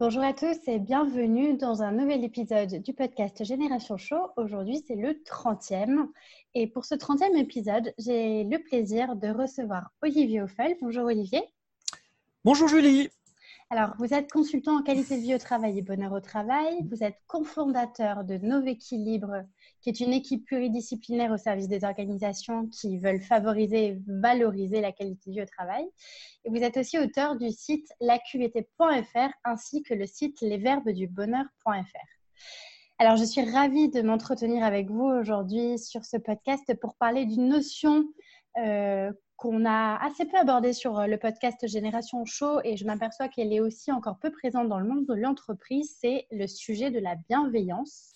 Bonjour à tous et bienvenue dans un nouvel épisode du podcast Génération Show. Aujourd'hui, c'est le 30e. Et pour ce 30e épisode, j'ai le plaisir de recevoir Olivier Offel. Bonjour Olivier. Bonjour Julie. Alors, vous êtes consultant en qualité de vie au travail et bonheur au travail. Vous êtes cofondateur de Novéquilibre, qui est une équipe pluridisciplinaire au service des organisations qui veulent favoriser et valoriser la qualité au travail. Et vous êtes aussi auteur du site laqvt.fr ainsi que le site lesverbesdubonheur.fr. Alors, je suis ravie de m'entretenir avec vous aujourd'hui sur ce podcast pour parler d'une notion euh, qu'on a assez peu abordé sur euh, le podcast Génération Show et je m'aperçois qu'elle est aussi encore peu présente dans le monde de l'entreprise, c'est le sujet de la bienveillance.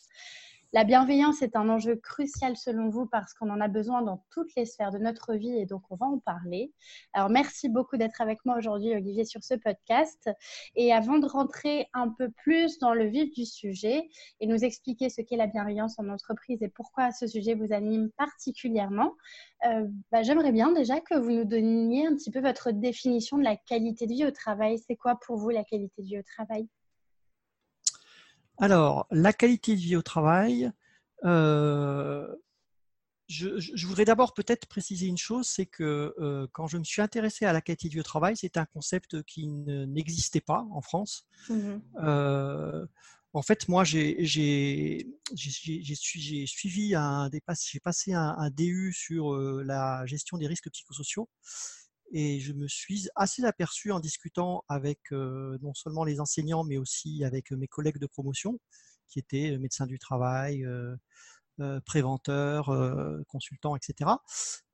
La bienveillance est un enjeu crucial selon vous parce qu'on en a besoin dans toutes les sphères de notre vie et donc on va en parler. Alors merci beaucoup d'être avec moi aujourd'hui Olivier sur ce podcast. Et avant de rentrer un peu plus dans le vif du sujet et nous expliquer ce qu'est la bienveillance en entreprise et pourquoi ce sujet vous anime particulièrement, euh, bah, j'aimerais bien déjà que vous nous donniez un petit peu votre définition de la qualité de vie au travail. C'est quoi pour vous la qualité de vie au travail? Alors, la qualité de vie au travail, euh, je, voudrais d'abord peut-être préciser une chose, c'est que euh, quand je me suis intéressé à la qualité de vie au travail, c'est un concept qui n'existait pas en France. Mmh euh, en fait, moi, j'ai suivi un, j'ai passé un, un, DU sur la gestion des risques psychosociaux. Et je me suis assez aperçu en discutant avec non seulement les enseignants, mais aussi avec mes collègues de promotion, qui étaient médecins du travail, préventeurs, consultants, etc.,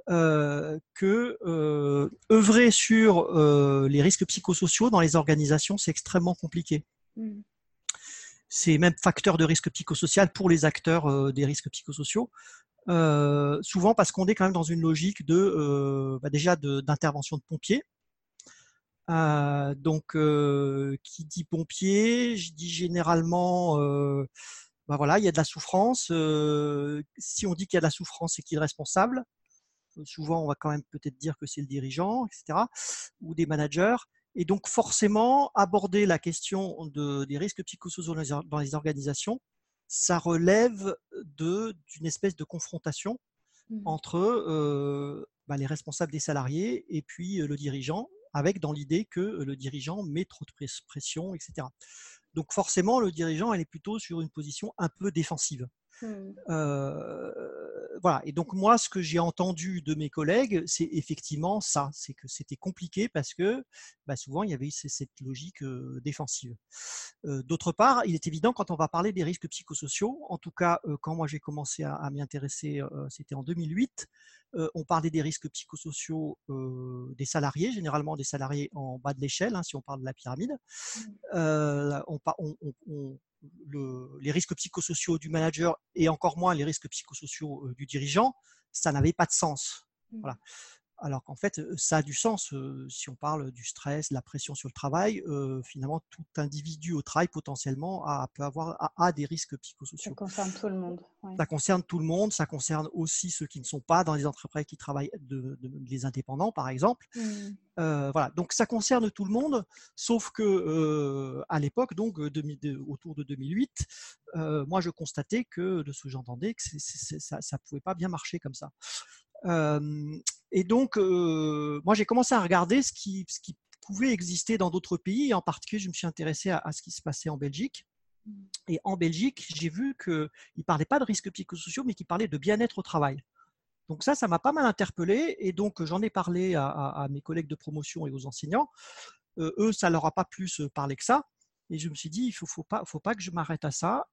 que œuvrer sur les risques psychosociaux dans les organisations, c'est extrêmement compliqué. Mmh. C'est même facteur de risque psychosocial pour les acteurs des risques psychosociaux. Euh, souvent parce qu'on est quand même dans une logique de euh, bah, déjà d'intervention de, pompiers. Euh, donc, qui dit pompier, je dis généralement, bah voilà, il y a de la souffrance. si on dit qu'il y a de la souffrance, c'est qui est responsable Souvent, on va quand même peut-être dire que c'est le dirigeant, etc., ou des managers. Et donc, forcément, aborder la question de, des risques psychosociaux dans les organisations, ça relève d'une espèce de confrontation mmh. entre bah, les responsables des salariés et puis le dirigeant, avec dans l'idée que le dirigeant met trop de pression, etc. Donc forcément, le dirigeant, elle est plutôt sur une position un peu défensive. Mmh. voilà. Et donc moi, ce que j'ai entendu de mes collègues, c'est effectivement ça, c'est que c'était compliqué parce que bah, souvent il y avait cette logique défensive. D'autre part, il est évident quand on va parler des risques psychosociaux, en tout cas quand moi j'ai commencé à, m'y intéresser, c'était en 2008. on parlait des risques psychosociaux des salariés, généralement des salariés en bas de l'échelle, hein, si on parle de la pyramide. Mmh. on, on, les risques psychosociaux du manager et encore moins les risques psychosociaux du dirigeant, ça n'avait pas de sens. Mmh. Voilà. Alors qu'en fait, ça a du sens si on parle du stress, la pression sur le travail. finalement, tout individu au travail potentiellement a, peut avoir a, des risques psychosociaux. Ça concerne tout le monde. Ça concerne tout le monde. Ça concerne aussi ceux qui ne sont pas dans les entreprises qui travaillent, de, les indépendants par exemple. Mmh. Voilà. Donc ça concerne tout le monde, sauf que à l'époque, donc autour de 2008, moi je constatais que de ce que j'entendais que ça ne pouvait pas bien marcher comme ça et donc, moi, j'ai commencé à regarder ce qui, ce qui, pouvait exister dans d'autres pays. Et en particulier, je me suis intéressé à, ce qui se passait en Belgique. Mmh. Et en Belgique, j'ai vu qu'il ne parlait pas de risques psychosociaux, mais qu'il parlait de bien-être au travail. Donc ça, ça m'a pas mal interpellé et donc j'en ai parlé à, mes collègues de promotion et aux enseignants. eux, ça leur a pas plus parlé que ça. Et je me suis dit, il faut, faut pas, faut pas que je m'arrête à ça.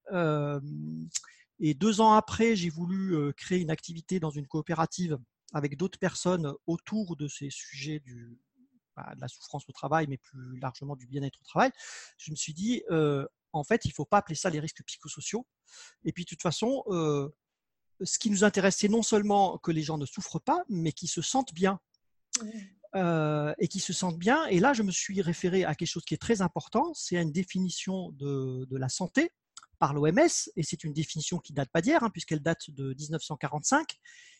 et deux ans après, j'ai voulu créer une activité dans une coopérative avec d'autres personnes autour de ces sujets du, bah, de la souffrance au travail, mais plus largement du bien-être au travail. Je me suis dit, en fait, il ne faut pas appeler ça les risques psychosociaux. Et puis, de toute façon, ce qui nous intéresse, c'est non seulement que les gens ne souffrent pas, mais qu'ils se sentent bien. Euh, et qui se sentent bien. Et là, je me suis référé à quelque chose qui est très important, c'est à une définition de, la santé par l'OMS, et c'est une définition qui date pas d'hier, hein, puisqu'elle date de 1945,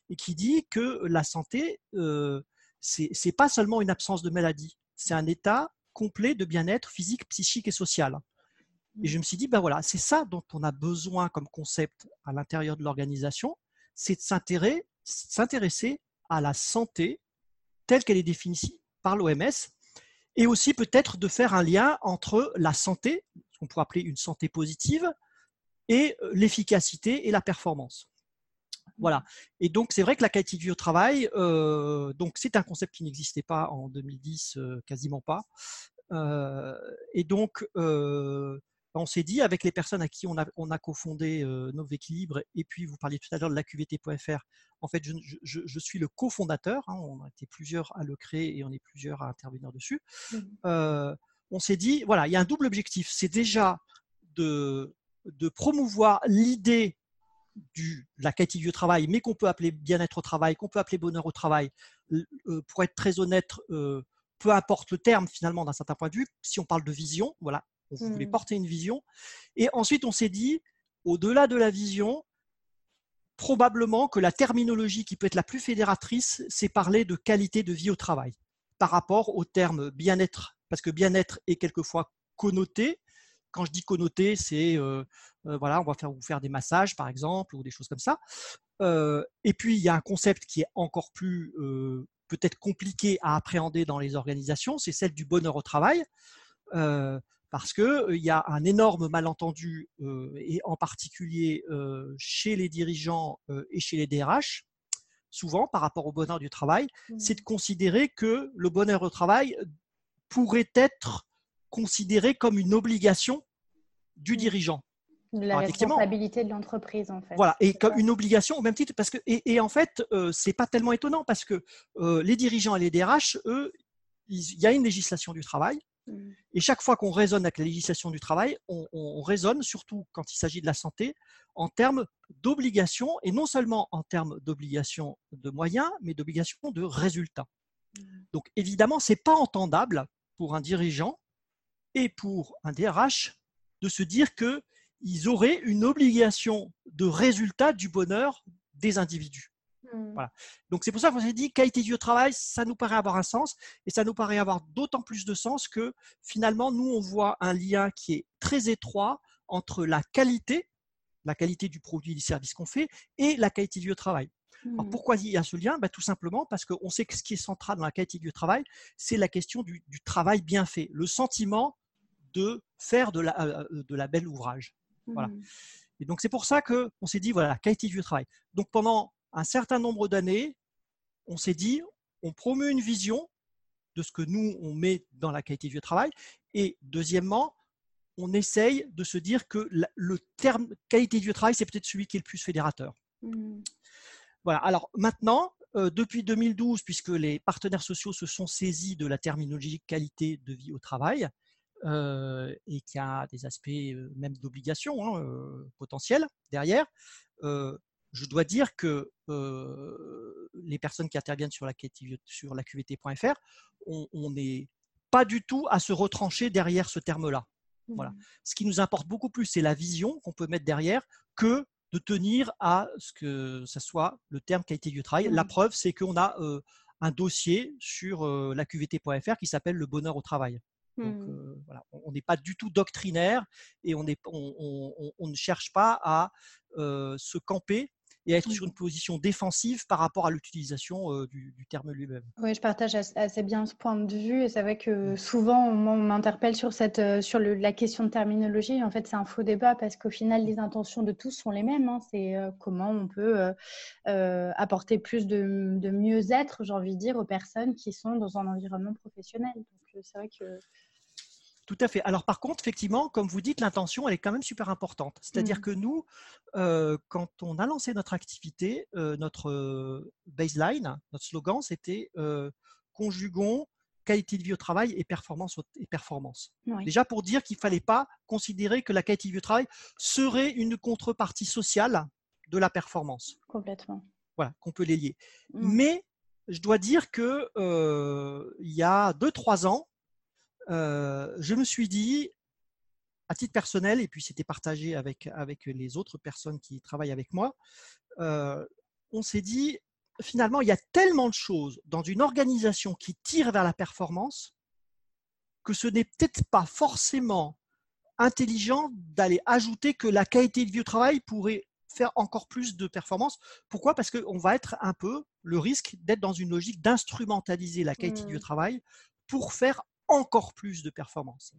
et qui dit que la santé, euh, c'est pas seulement une absence de maladie, c'est un état complet de bien-être physique, psychique et social. Et je me suis dit, ben voilà, c'est ça dont on a besoin comme concept à l'intérieur de l'organisation, c'est de s'intéresser à la santé telle qu'elle est définie par l'OMS, et aussi peut-être de faire un lien entre la santé, ce qu'on pourrait appeler une santé positive, et euh, l'efficacité et la performance. Voilà. Et donc, c'est vrai que la qualité de vie au travail, euh, donc c'est un concept qui n'existait pas en 2010, euh, quasiment pas. et donc, on s'est dit, avec les personnes à qui on a, on a cofondé euh, Novéquilibre, et puis vous parliez tout à l'heure de la QVT.fr, en fait, je, suis le cofondateur, hein, on a été plusieurs à le créer et on est plusieurs à intervenir dessus. Mmh. Euh, on s'est dit, voilà, il y a un double objectif, c'est déjà de, de promouvoir l'idée de la qualité du travail, mais qu'on peut appeler bien-être au travail, qu'on peut appeler bonheur au travail. Euh, pour être très honnête, euh, peu importe le terme finalement d'un certain point de vue, si on parle de vision, voilà, on voulait mmh. porter une vision. Et ensuite, on s'est dit, au-delà de la vision, probablement que la terminologie qui peut être la plus fédératrice, c'est parler de qualité de vie au travail par rapport au terme bien-être, parce que bien-être est quelquefois connoté. Quand je dis connoté, c'est euh, euh, voilà, on va faire, vous faire des massages par exemple ou des choses comme ça. Euh, et puis il y a un concept qui est encore plus peut-être compliqué à appréhender dans les organisations, c'est celle du bonheur au travail parce qu'il y a un énorme malentendu, et en particulier chez les dirigeants et chez les DRH, souvent par rapport au bonheur du travail, c'est de mmh. considérer que le bonheur au travail pourrait être considéré comme une obligation du mmh. dirigeant. La responsabilité de l'entreprise, en fait. Voilà, et comme une obligation au même titre, parce que, et, en fait, c'est pas tellement étonnant parce que les dirigeants et les DRH, eux, il y a une législation du travail. Et chaque fois qu'on raisonne avec la législation du travail, on, raisonne, surtout quand il s'agit de la santé, en termes d'obligation, et non seulement en termes d'obligation de moyens, mais d'obligation de résultats. Mmh. Donc évidemment, ce n'est pas entendable pour un dirigeant et pour un DRH de se dire qu'ils auraient une obligation de résultat du bonheur des individus. Mmh. Voilà. Donc c'est pour ça qu'on s'est dit qualité du travail, ça nous paraît avoir un sens et ça nous paraît avoir d'autant plus de sens que finalement nous on voit un lien qui est très étroit entre la qualité, la qualité du produit et du service qu'on fait et la qualité du travail. Alors mmh. pourquoi il y a ce lien? Bah, Tout simplement parce qu'on sait que ce qui est central dans la qualité du travail, c'est la question du, travail bien fait, le sentiment de faire de la, euh, de la belle ouvrage. Voilà. Mmh. Et donc c'est pour ça qu'on s'est dit, voilà, qualité du travail. Donc pendant un certain nombre d'années, on s'est dit, on promeut une vision de ce que nous, on met dans la qualité du travail. Et deuxièmement, on essaye de se dire que le terme qualité du travail, c'est peut-être celui qui est le plus fédérateur. Mmh. Voilà. Alors maintenant, euh, depuis 2012, puisque les partenaires sociaux se sont saisis de la terminologie qualité de vie au travail, euh, et qu'il y a des aspects euh, même d'obligation hein, potentielle derrière, je dois dire que les personnes qui interviennent sur la, sur la QVT.fr, on n'est pas du tout à se retrancher derrière ce terme-là. Voilà. Mmh. Ce qui nous importe beaucoup plus, c'est la vision qu'on peut mettre derrière que de tenir à ce que ce soit le terme qualité du travail. La mmh. preuve, c'est qu'on a un dossier sur la QVT.fr qui s'appelle le bonheur au travail. Donc, mmh. voilà, on n'est pas du tout doctrinaire et on, est, on, on, ne cherche pas à se camper et être sur une position défensive par rapport à l'utilisation du, terme lui-même. Oui, je partage assez bien ce point de vue. Et c'est vrai que souvent, on m'interpelle sur, cette, sur la question de terminologie. En fait, c'est un faux débat parce qu'au final, les intentions de tous sont les mêmes. Hein. C'est comment on peut apporter plus de, de mieux-être, j'ai envie de dire, aux personnes qui sont dans un environnement professionnel. Donc, c'est vrai que tout à fait. Alors par contre, effectivement, comme vous dites, l'intention, elle est quand même super importante. C'est-à-dire mmh. que nous, euh, quand on a lancé notre activité, euh, notre euh, baseline, notre slogan, c'était conjuguons qualité de vie au travail et performance. Et performance. Déjà pour dire qu'il ne fallait pas considérer que la qualité de vie au travail serait une contrepartie sociale de la performance. Complètement. Voilà, qu'on peut les lier. Mmh. Mais je dois dire que il y a 2-3 ans, euh, je me suis dit, à titre personnel, et puis c'était partagé avec, avec les autres personnes qui travaillent avec moi, euh, on s'est dit, finalement, il y a tellement de choses dans une organisation qui tire vers la performance que ce n'est peut-être pas forcément intelligent d'aller ajouter que la qualité de vie au travail pourrait faire encore plus de performance. Pourquoi? Parce qu'on va être un peu le risque d'être dans une logique d'instrumentaliser la qualité mmh. travail pour faire encore plus de performance.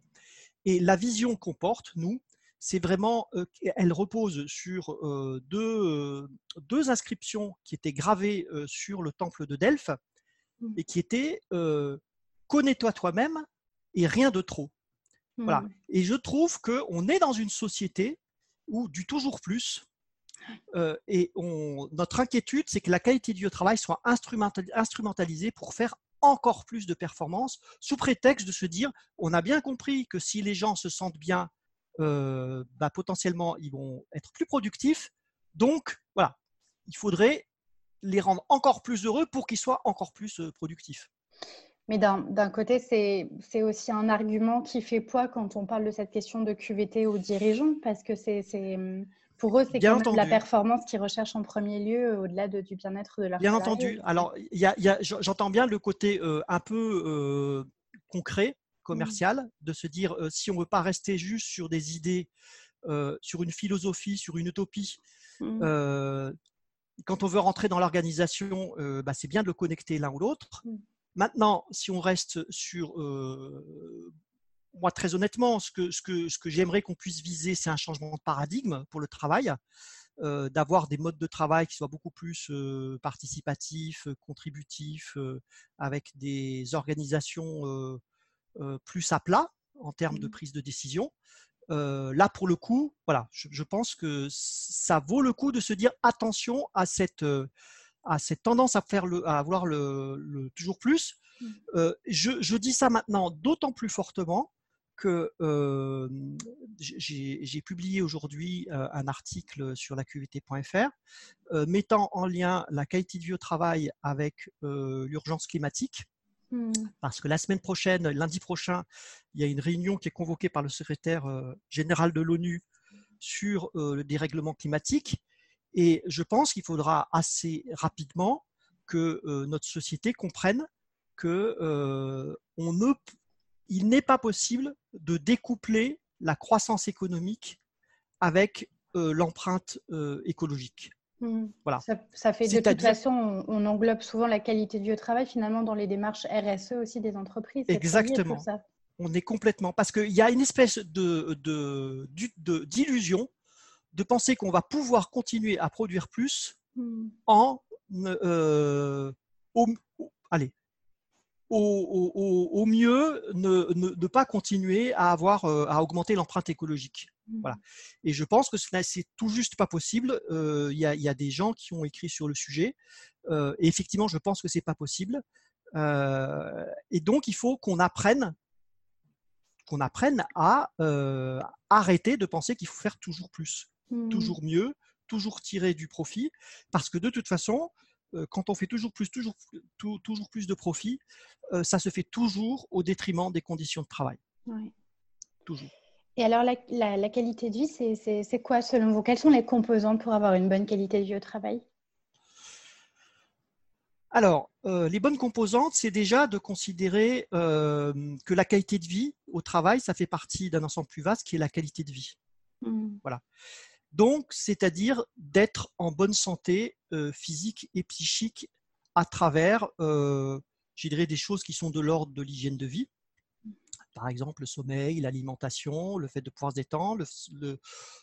Et la vision qu'on porte, nous, c'est vraiment, euh, elle repose sur euh, deux, euh, deux, inscriptions qui étaient gravées sur le temple de Delphes mmh. et qui étaient Connais-toi toi-même et rien de trop. Voilà. Mmh. Et je trouve qu'on est dans une société où du toujours plus, et on, notre inquiétude, c'est que la qualité du travail soit instrumentalisée pour faire encore plus de performance sous prétexte de se dire on a bien compris que si les gens se sentent bien, euh, bah, potentiellement ils vont être plus productifs. Donc voilà, il faudrait les rendre encore plus heureux pour qu'ils soient encore plus euh, productifs. Mais d'un côté, c'est aussi un argument qui fait poids quand on parle de cette question de QVT aux dirigeants, parce que c'est pour eux, c'est quand même la performance qu'ils recherchent en premier lieu, euh, au-delà du bien-être de leur Bien entendu. Alors, j'entends bien le côté euh, un peu euh, concret, commercial, de se dire si on ne veut pas rester juste sur des idées, sur une philosophie, sur une utopie, mmh. quand on veut rentrer dans l'organisation, bah, c'est bien de le connecter l'un ou l'autre. Mmh. Maintenant, si on reste sur moi, très honnêtement, ce que, ce que, ce que j'aimerais qu'on puisse viser, c'est un changement de paradigme pour le travail, euh, d'avoir des modes de travail qui soient beaucoup plus euh, participatifs, euh, contributifs, avec des organisations plus à plat en termes de mmh prise de décision. là, pour le coup, voilà, je, pense que ça vaut le coup de se dire attention à cette, à cette tendance à, faire le, à avoir le, toujours plus. Mmh. je, je, dis ça maintenant d'autant plus fortement que j'ai publié aujourd'hui un article sur la QVT.fr mettant en lien la qualité de vie au travail avec l'urgence climatique. Mmh. Parce que la semaine prochaine, lundi prochain, il y a une réunion qui est convoquée par le secrétaire général de l'ONU sur le dérèglement climatique. Et je pense qu'il faudra assez rapidement que notre société comprenne que on ne il n'est pas possible de découpler la croissance économique avec euh, l'empreinte euh, écologique. Mmh. Voilà. Ça, fait de toute façon, on, englobe souvent la qualité du travail finalement dans les démarches RSE aussi des entreprises. Exactement. On est complètement parce qu'il y a une espèce de, d'illusion de, penser qu'on va pouvoir continuer à produire plus mmh. en euh, allez, au, mieux ne, pas continuer à avoir euh, à augmenter l'empreinte écologique. Mmh. Voilà. Et je pense que c'est tout juste pas possible. Euh, il y, a des gens qui ont écrit sur le sujet. Euh, et effectivement, je pense que c'est pas possible. et donc, il faut qu'on apprenne, qu'on apprenne à arrêter de penser qu'il faut faire toujours plus, mmh. toujours mieux, toujours tirer du profit, parce que de toute façon, quand on fait toujours plus, toujours, toujours plus de profit, ça se fait toujours au détriment des conditions de travail. Toujours. Et alors, la, qualité de vie, c'est quoi selon vous? Quelles sont les composantes pour avoir une bonne qualité de vie au travail? Alors, les bonnes composantes, c'est déjà de considérer que la qualité de vie au travail, ça fait partie d'un ensemble plus vaste qui est la qualité de vie. Mmh. Voilà. Donc, c'est-à-dire d'être en bonne santé physique et psychique à travers, je dirais, des choses qui sont de l'ordre de l'hygiène de vie. Par exemple, le sommeil, l'alimentation, le fait de pouvoir se détendre,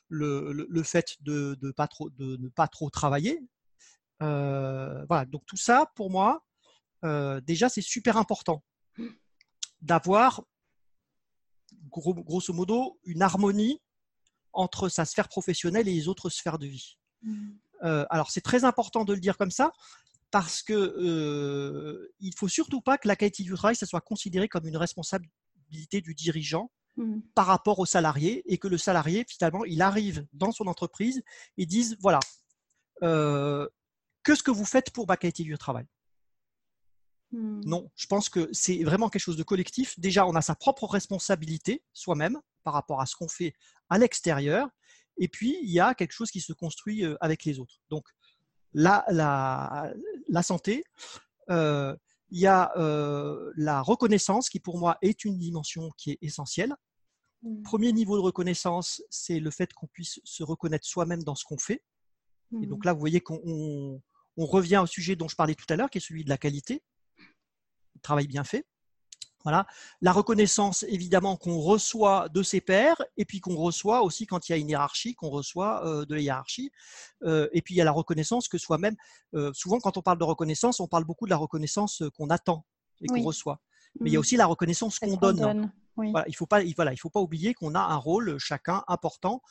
le, fait de, ne pas trop travailler. voilà, donc tout ça, pour moi, déjà, c'est super important d'avoir, grosso modo, une harmonie entre sa sphère professionnelle et les autres sphères de vie. Mmh. Euh, alors, c'est très important de le dire comme ça parce que euh, il faut surtout pas que la qualité du travail ça soit considéré comme une responsabilité du dirigeant mmh. par rapport au salarié et que le salarié finalement il arrive dans son entreprise et dise voilà euh, que ce que vous faites pour ma qualité du travail mmh. non, je pense que c'est vraiment quelque chose de collectif. Déjà, on a sa propre responsabilité soi-même par rapport à ce qu'on fait à l'extérieur. Et puis, il y a quelque chose qui se construit euh, avec les autres. Donc, la, la, la santé, euh, il y a euh, la reconnaissance qui, pour moi, est une dimension qui est essentielle. Mmh. Premier niveau de reconnaissance, c'est le fait qu'on puisse se reconnaître soi-même dans ce qu'on fait. Et donc mmh. là, vous voyez qu'on on, revient au sujet dont je parlais tout à l'heure, qui est celui de la qualité, travail bien fait. Voilà. La reconnaissance, évidemment, qu'on reçoit de ses pairs, et puis qu'on reçoit aussi quand il y a une hiérarchie, qu'on reçoit euh, de la hiérarchie. Euh, et puis il y a la reconnaissance que soi-même, euh, souvent quand on parle de reconnaissance, on parle beaucoup de la reconnaissance qu'on attend et qu'on reçoit. Mais il y a mmh. aussi la reconnaissance qu'on donne. il ne faut, pas, voilà, il faut pas oublier qu'on a un rôle chacun important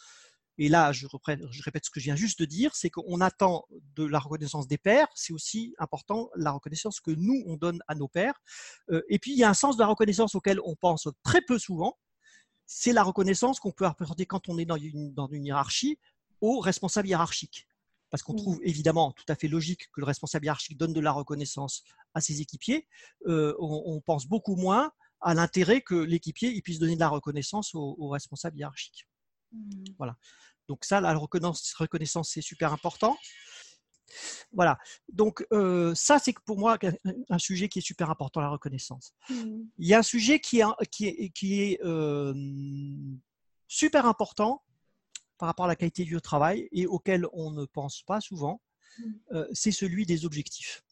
et là, je, répète ce que je viens juste de dire, c'est qu'on attend de la reconnaissance des pères, c'est aussi important la reconnaissance que nous, on donne à nos pères. Euh, et puis, il y a un sens de la reconnaissance auquel on pense très peu souvent, c'est la reconnaissance qu'on peut apporter quand on est dans une, dans une hiérarchie aux responsables hiérarchiques. Parce qu'on trouve évidemment tout à fait logique que le responsable hiérarchique donne de la reconnaissance à ses équipiers. Euh, on, pense beaucoup moins à l'intérêt que l'équipier puisse donner de la reconnaissance aux, aux responsables hiérarchiques. Mmh. Voilà. Donc ça, la reconnaissance, c'est super important. Voilà. Donc euh, ça, c'est pour moi un sujet qui est super important, la reconnaissance. Mmh. Il y a un sujet qui est, qui est, qui est euh, super important par rapport à la qualité du travail et auquel on ne pense pas souvent, mmh. euh, c'est celui des objectifs.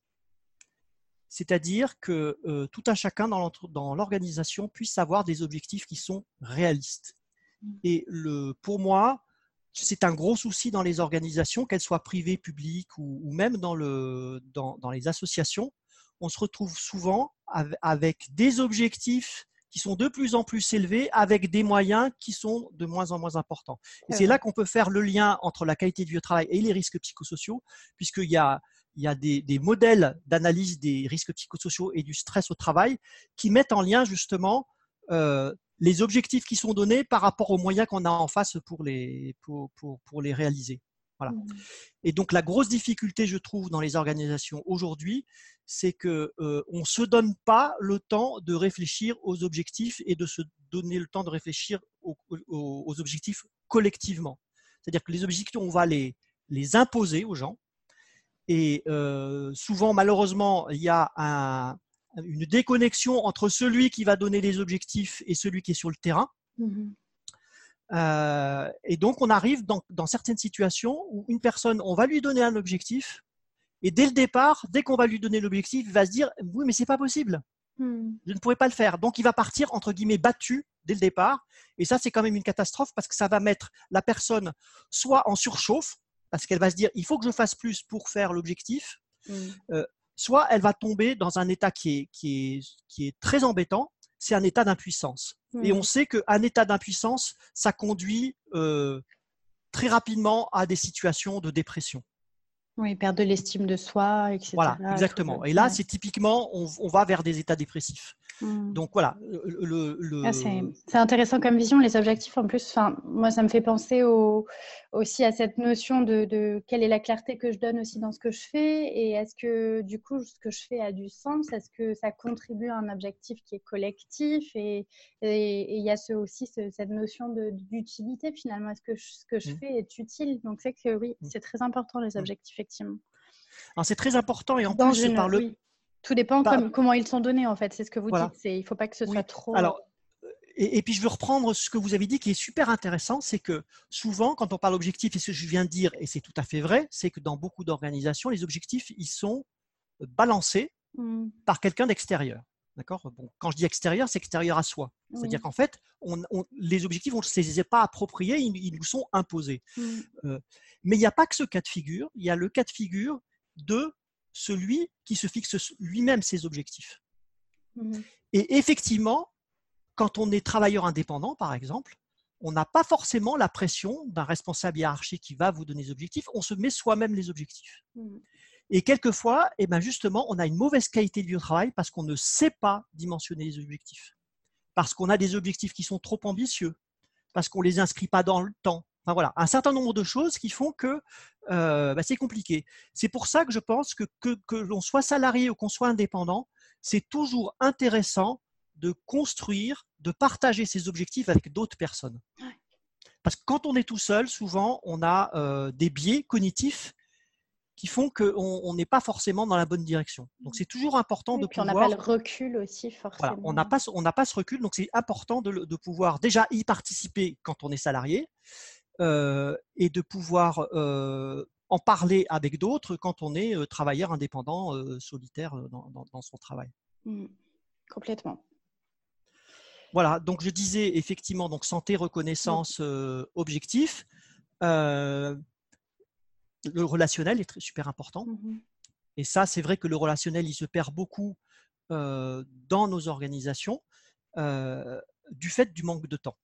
C'est-à-dire que tout un chacun dans l'organisation puisse avoir des objectifs qui sont réalistes. Et le, pour moi, c'est un gros souci dans les organisations, qu'elles soient privées, publiques ou, même dans, le, dans, dans, les associations. On se retrouve souvent avec des objectifs qui sont de plus en plus élevés, avec des moyens qui sont de moins en moins importants. Et c'est là qu'on peut faire le lien entre la qualité du travail et les risques psychosociaux, puisqu'il y a, il y a des, des modèles d'analyse des risques psychosociaux et du stress au travail qui mettent en lien justement euh, les objectifs qui sont donnés par rapport aux moyens qu'on a en face pour les, pour, pour, les réaliser. Voilà. Mmh. Et donc la grosse difficulté, je trouve, dans les organisations aujourd'hui, c'est que euh, on se donne pas le temps de réfléchir aux objectifs et de se donner le temps de réfléchir aux, aux, objectifs collectivement. C'est-à-dire que les objectifs, on va les, les imposer aux gens. Et euh, souvent, malheureusement, il y a un, une déconnexion entre celui qui va donner les objectifs et celui qui est sur le terrain. Mhm. Euh, et donc, on arrive dans, certaines situations où une personne, on va lui donner un objectif, et dès le départ, dès qu'on va lui donner l'objectif, il va se dire oui, mais c'est pas possible. Hmm. Je ne pourrais pas le faire. Donc, il va partir entre guillemets battu dès le départ. Et ça, c'est quand même une catastrophe parce que ça va mettre la personne soit en surchauffe, parce qu'elle va se dire il faut que je fasse plus pour faire l'objectif, hmm. euh, soit elle va tomber dans un état qui est, qui est, qui est très embêtant, c'est un état d'impuissance. Et on sait qu'un état d'impuissance, ça conduit euh, très rapidement à des situations de dépression. Oui, perdre de l'estime de soi, etc. Voilà, exactement. Et là, c'est typiquement, on, va vers des états dépressifs. Mmh. Donc voilà. Le, ah, c'est intéressant comme vision. Les objectifs, en plus, moi, ça me fait penser aussi à cette notion de, quelle est la clarté que je donne aussi dans ce que je fais et est-ce que du coup, ce que je fais a du sens? Est-ce que ça contribue à un objectif qui est collectif? Et il y a ce, aussi cette notion d'utilité finalement. Est-ce que ce que je mmh. fais est utile? Donc c'est que oui, mmh. c'est très important les objectifs, effectivement. C'est très important et en plus, par tout dépend comment ils sont donnés, en fait. C'est ce que vous dites. Il ne faut pas que ce soit trop. Alors, et, puis je veux reprendre ce que vous avez dit qui est super intéressant, c'est que souvent quand on parle objectif, et ce que je viens de dire, et c'est tout à fait vrai, c'est que dans beaucoup d'organisations, les objectifs, ils sont balancés mmh. par quelqu'un d'extérieur. D'accord? Bon, Quand je dis extérieur, c'est extérieur à soi. C'est-à-dire qu'en fait, on, les objectifs, on ne se les est pas appropriés, ils, nous sont imposés. Mmh. Euh, mais il n'y a pas que ce cas de figure, il y a le cas de figure de celui qui se fixe lui-même ses objectifs. Mmh. Et effectivement, quand on est travailleur indépendant, par exemple, on n'a pas forcément la pression d'un responsable hiérarchique qui va vous donner des objectifs, on se met soi-même les objectifs. Mmh. Et quelquefois, eh ben justement, on a une mauvaise qualité de vie au travail parce qu'on ne sait pas dimensionner les objectifs. Parce qu'on a des objectifs qui sont trop ambitieux, parce qu'on ne les inscrit pas dans le temps. Enfin voilà, un certain nombre de choses qui font que euh, bah, c'est compliqué. C'est pour ça que je pense que que, l'on soit salarié ou qu'on soit indépendant, c'est toujours intéressant de construire, de partager ses objectifs avec d'autres personnes. Parce que quand on est tout seul, souvent, on a euh, des biais cognitifs qui font qu'on n'est pas forcément dans la bonne direction. Donc c'est toujours important de pouvoir. On n'a pas le recul aussi forcément. on n'a pas, pas ce recul, donc c'est important de, pouvoir déjà y participer quand on est salarié et de pouvoir euh, en parler avec d'autres quand on est euh, travailleur indépendant, solitaire dans, son travail. Mmh. Complètement. Voilà, donc je disais effectivement donc santé, reconnaissance, objectif le relationnel est très, super important. Mmh Et ça, c'est vrai que le relationnel, il se perd beaucoup dans nos organisations du fait du manque de temps.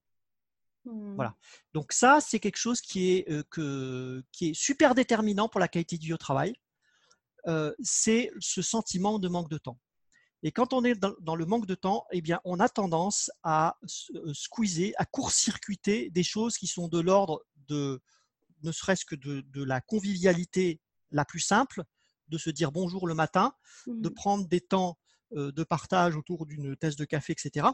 Mmh. Voilà. Donc ça, c'est quelque chose qui est, que, qui est super déterminant pour la qualité du travail. c'est ce sentiment de manque de temps. Et quand on est dans, le manque de temps, eh bien, on a tendance à squeezer, à court-circuiter des choses qui sont de l'ordre de, ne serait-ce que de, la convivialité la plus simple, de se dire bonjour le matin, de mmh. prendre des temps euh, de partage autour d'une tasse de café, etc.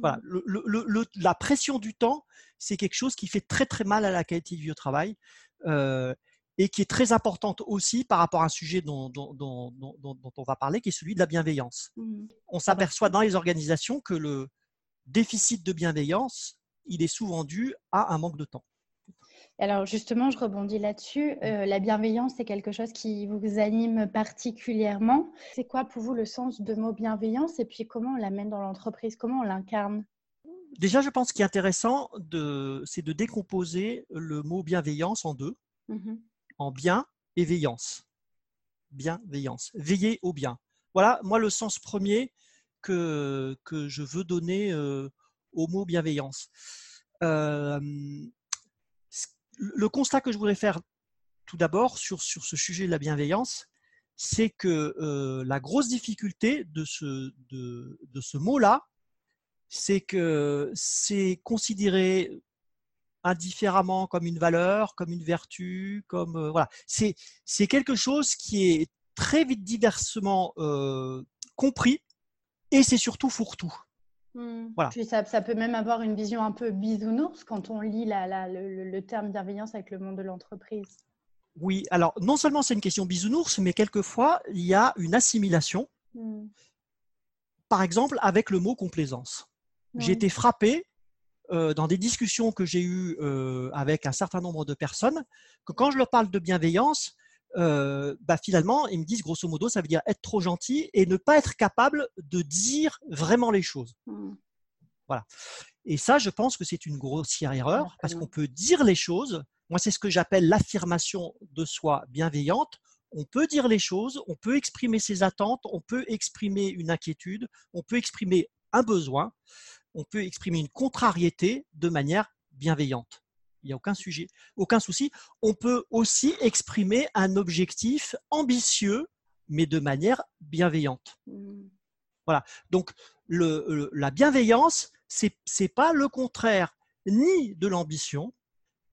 Voilà, mmh. la pression du temps, c'est quelque chose qui fait très très mal à la qualité du travail euh, et qui est très importante aussi par rapport à un sujet dont, on va parler, qui est celui de la bienveillance. Mmh. On s'aperçoit dans les organisations que le déficit de bienveillance, il est souvent dû à un manque de temps. Alors justement, je rebondis là-dessus. Euh, la bienveillance, c'est quelque chose qui vous anime particulièrement. C'est quoi pour vous le sens de mot bienveillance et puis comment on l'amène dans l'entreprise? Comment on l'incarne? Déjà, je pense qu'il est intéressant, c'est de décomposer le mot bienveillance en deux, mmh en bien et veillance. Bienveillance, veiller au bien. Voilà, moi, le sens premier que, que je veux donner euh, au mot bienveillance. Euh, le constat que je voudrais faire tout d'abord sur, sur ce sujet de la bienveillance, c'est que euh, la grosse difficulté de ce, de, ce mot-là, c'est que c'est considéré indifféremment comme une valeur, comme une vertu, comme euh, voilà. C'est, c'est quelque chose qui est très vite diversement euh, compris et c'est surtout fourre-tout. Mmh. Voilà. Puis ça, ça, peut même avoir une vision un peu bisounours quand on lit la, le, terme bienveillance avec le monde de l'entreprise. Oui, alors non seulement c'est une question bisounours, mais quelquefois il y a une assimilation. Mmh. Par exemple, avec le mot complaisance. J'ai été frappé euh, dans des discussions que j'ai eues euh, avec un certain nombre de personnes que quand je leur parle de bienveillance, euh, bah, finalement, ils me disent grosso modo, ça veut dire être trop gentil et ne pas être capable de dire vraiment les choses. Mmh. Voilà. Et ça, je pense que c'est une grossière erreur parce qu'on peut dire les choses. Moi, c'est ce que j'appelle l'affirmation de soi bienveillante. On peut dire les choses, on peut exprimer ses attentes, on peut exprimer une inquiétude, on peut exprimer un besoin, on peut exprimer une contrariété de manière bienveillante il n'y a aucun sujet, aucun souci. On peut aussi exprimer un objectif ambitieux, mais de manière bienveillante. Mmh. Voilà. Donc, la bienveillance, c'est n'est pas le contraire ni de l'ambition,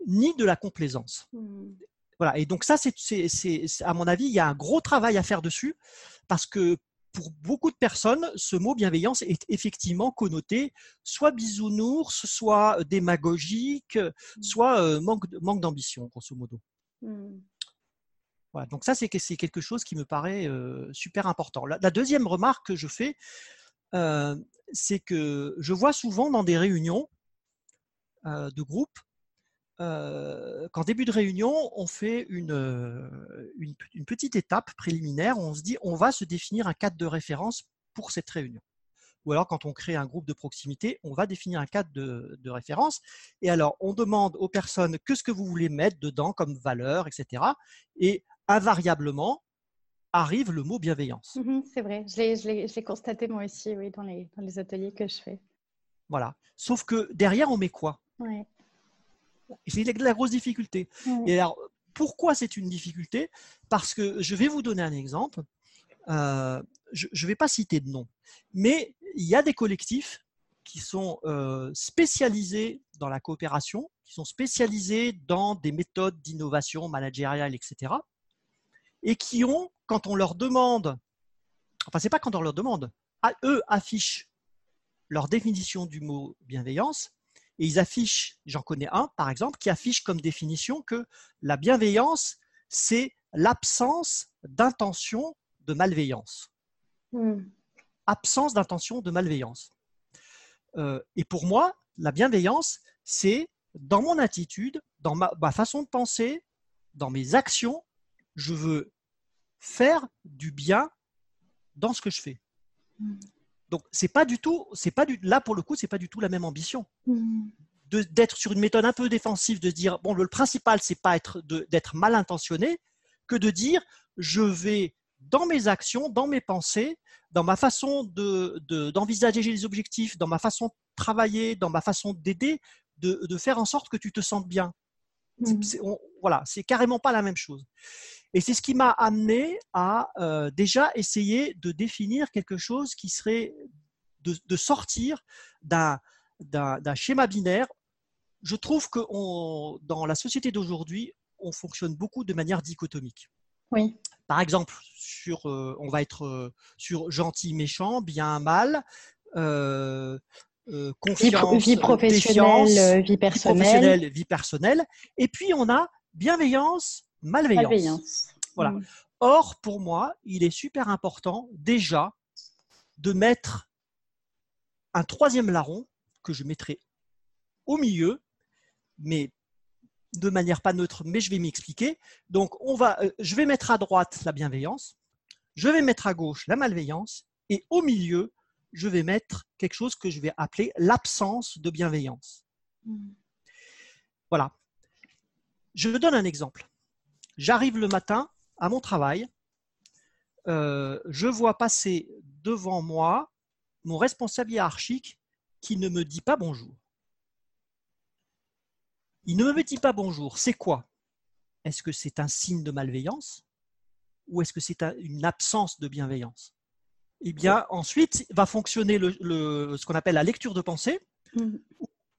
ni de la complaisance. Mmh. Voilà. Et donc, ça, c'est, à mon avis, il y a un gros travail à faire dessus parce que pour beaucoup de personnes, ce mot bienveillance est effectivement connoté soit bisounours, soit démagogique, mmh. soit euh, manque, manque d'ambition, grosso modo. Mmh. Voilà, donc ça, c'est quelque chose qui me paraît euh, super important. La, deuxième remarque que je fais, euh, c'est que je vois souvent dans des réunions de qu'en début de réunion, on fait une, une, petite étape préliminaire. on se dit, on va se définir un cadre de référence pour cette réunion. Ou alors, quand on crée un groupe de proximité, on va définir un cadre de, de référence. Et alors, on demande aux personnes que ce que vous voulez mettre dedans comme valeur, etc. Et invariablement, arrive le mot bienveillance. Mmh c'est vrai, je l'ai constaté moi aussi oui, dans, les, dans les ateliers que je fais. Voilà. Sauf que derrière, on met quoi? Ouais. C'est la grosse difficulté. Et alors, pourquoi c'est une difficulté? Parce que je vais vous donner un exemple. Euh, je ne vais pas citer de nom, mais il y a des collectifs qui sont euh, spécialisés dans la coopération, qui sont spécialisés dans des méthodes d'innovation managériale, etc. Et qui ont quand on leur demande, enfin c'est pas quand on leur demande, à eux affichent leur définition du mot bienveillance et ils affichent, j'en connais un par exemple, qui affiche comme définition que la bienveillance, c'est l'absence d'intention de malveillance. Hmm. Absence d'intention de malveillance. Euh, et pour moi, la bienveillance, c'est dans mon attitude, dans ma, façon de penser, dans mes actions, je veux faire du bien dans ce que je fais. Donc c'est pas du tout, c'est pas du là pour le coup, c'est pas du tout la même ambition. Hmm. D'être sur une méthode un peu défensive, de se dire bon le, principal c'est pas être d'être mal intentionné, que de dire je vais dans mes actions, dans mes pensées, dans ma façon de, d'envisager les objectifs, dans ma façon de travailler, dans ma façon d'aider, de, de faire en sorte que tu te sentes bien. Hmm. voilà, c'est carrément pas la même chose. Et c'est ce qui m'a amené à euh, déjà essayer de définir quelque chose qui serait de, sortir d'un, schéma binaire. Je trouve que dans la société d'aujourd'hui, on fonctionne beaucoup de manière dichotomique. Oui. Par exemple, sur, euh, on va être euh, sur gentil, méchant, bien, mal, confiance, vie, professionnelle, vie personnelle. vie personnelle. Et puis on a bienveillance, malveillance. Voilà. Mm. Or, pour moi, il est super important déjà de mettre un troisième larron que je mettrai au milieu, mais de manière pas neutre, mais je vais m'expliquer. Donc, on va, euh, je vais mettre à droite la bienveillance, je vais mettre à gauche la malveillance, et au milieu, je vais mettre quelque chose que je vais appeler l'absence de bienveillance. Mm. Voilà. Je donne un exemple. J'arrive le matin à mon travail, euh, je vois passer devant moi mon responsable hiérarchique qui ne me dit pas bonjour. Il ne me dit pas bonjour. C'est quoi? Est-ce que c'est un signe de malveillance ou est-ce que c'est une absence de bienveillance? Eh bien, ensuite va fonctionner ce qu'on appelle la lecture de pensée, mmh